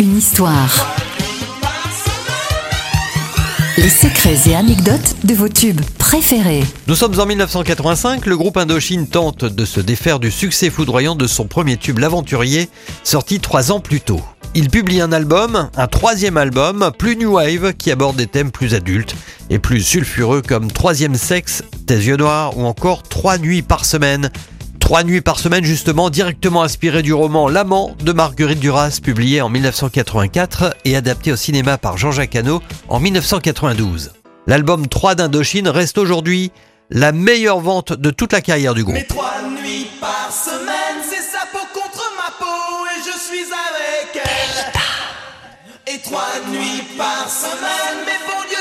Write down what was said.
Une histoire. Les secrets et anecdotes de vos tubes préférés. Nous sommes en 1985, le groupe Indochine tente de se défaire du succès foudroyant de son premier tube L'Aventurier, sorti trois ans plus tôt. Il publie un album, un troisième album, plus New Wave, qui aborde des thèmes plus adultes et plus sulfureux comme Troisième Sexe, Tes yeux noirs ou encore Trois nuits par semaine. Trois nuits par semaine justement directement inspiré du roman L'amant de Marguerite Duras publié en 1984 et adapté au cinéma par Jean-Jacques Hano en 1992. L'album 3 d'Indochine reste aujourd'hui la meilleure vente de toute la carrière du groupe. Mais trois nuits par semaine, c'est sa peau contre ma peau et je suis avec elle. Et trois nuits par semaine, mais bon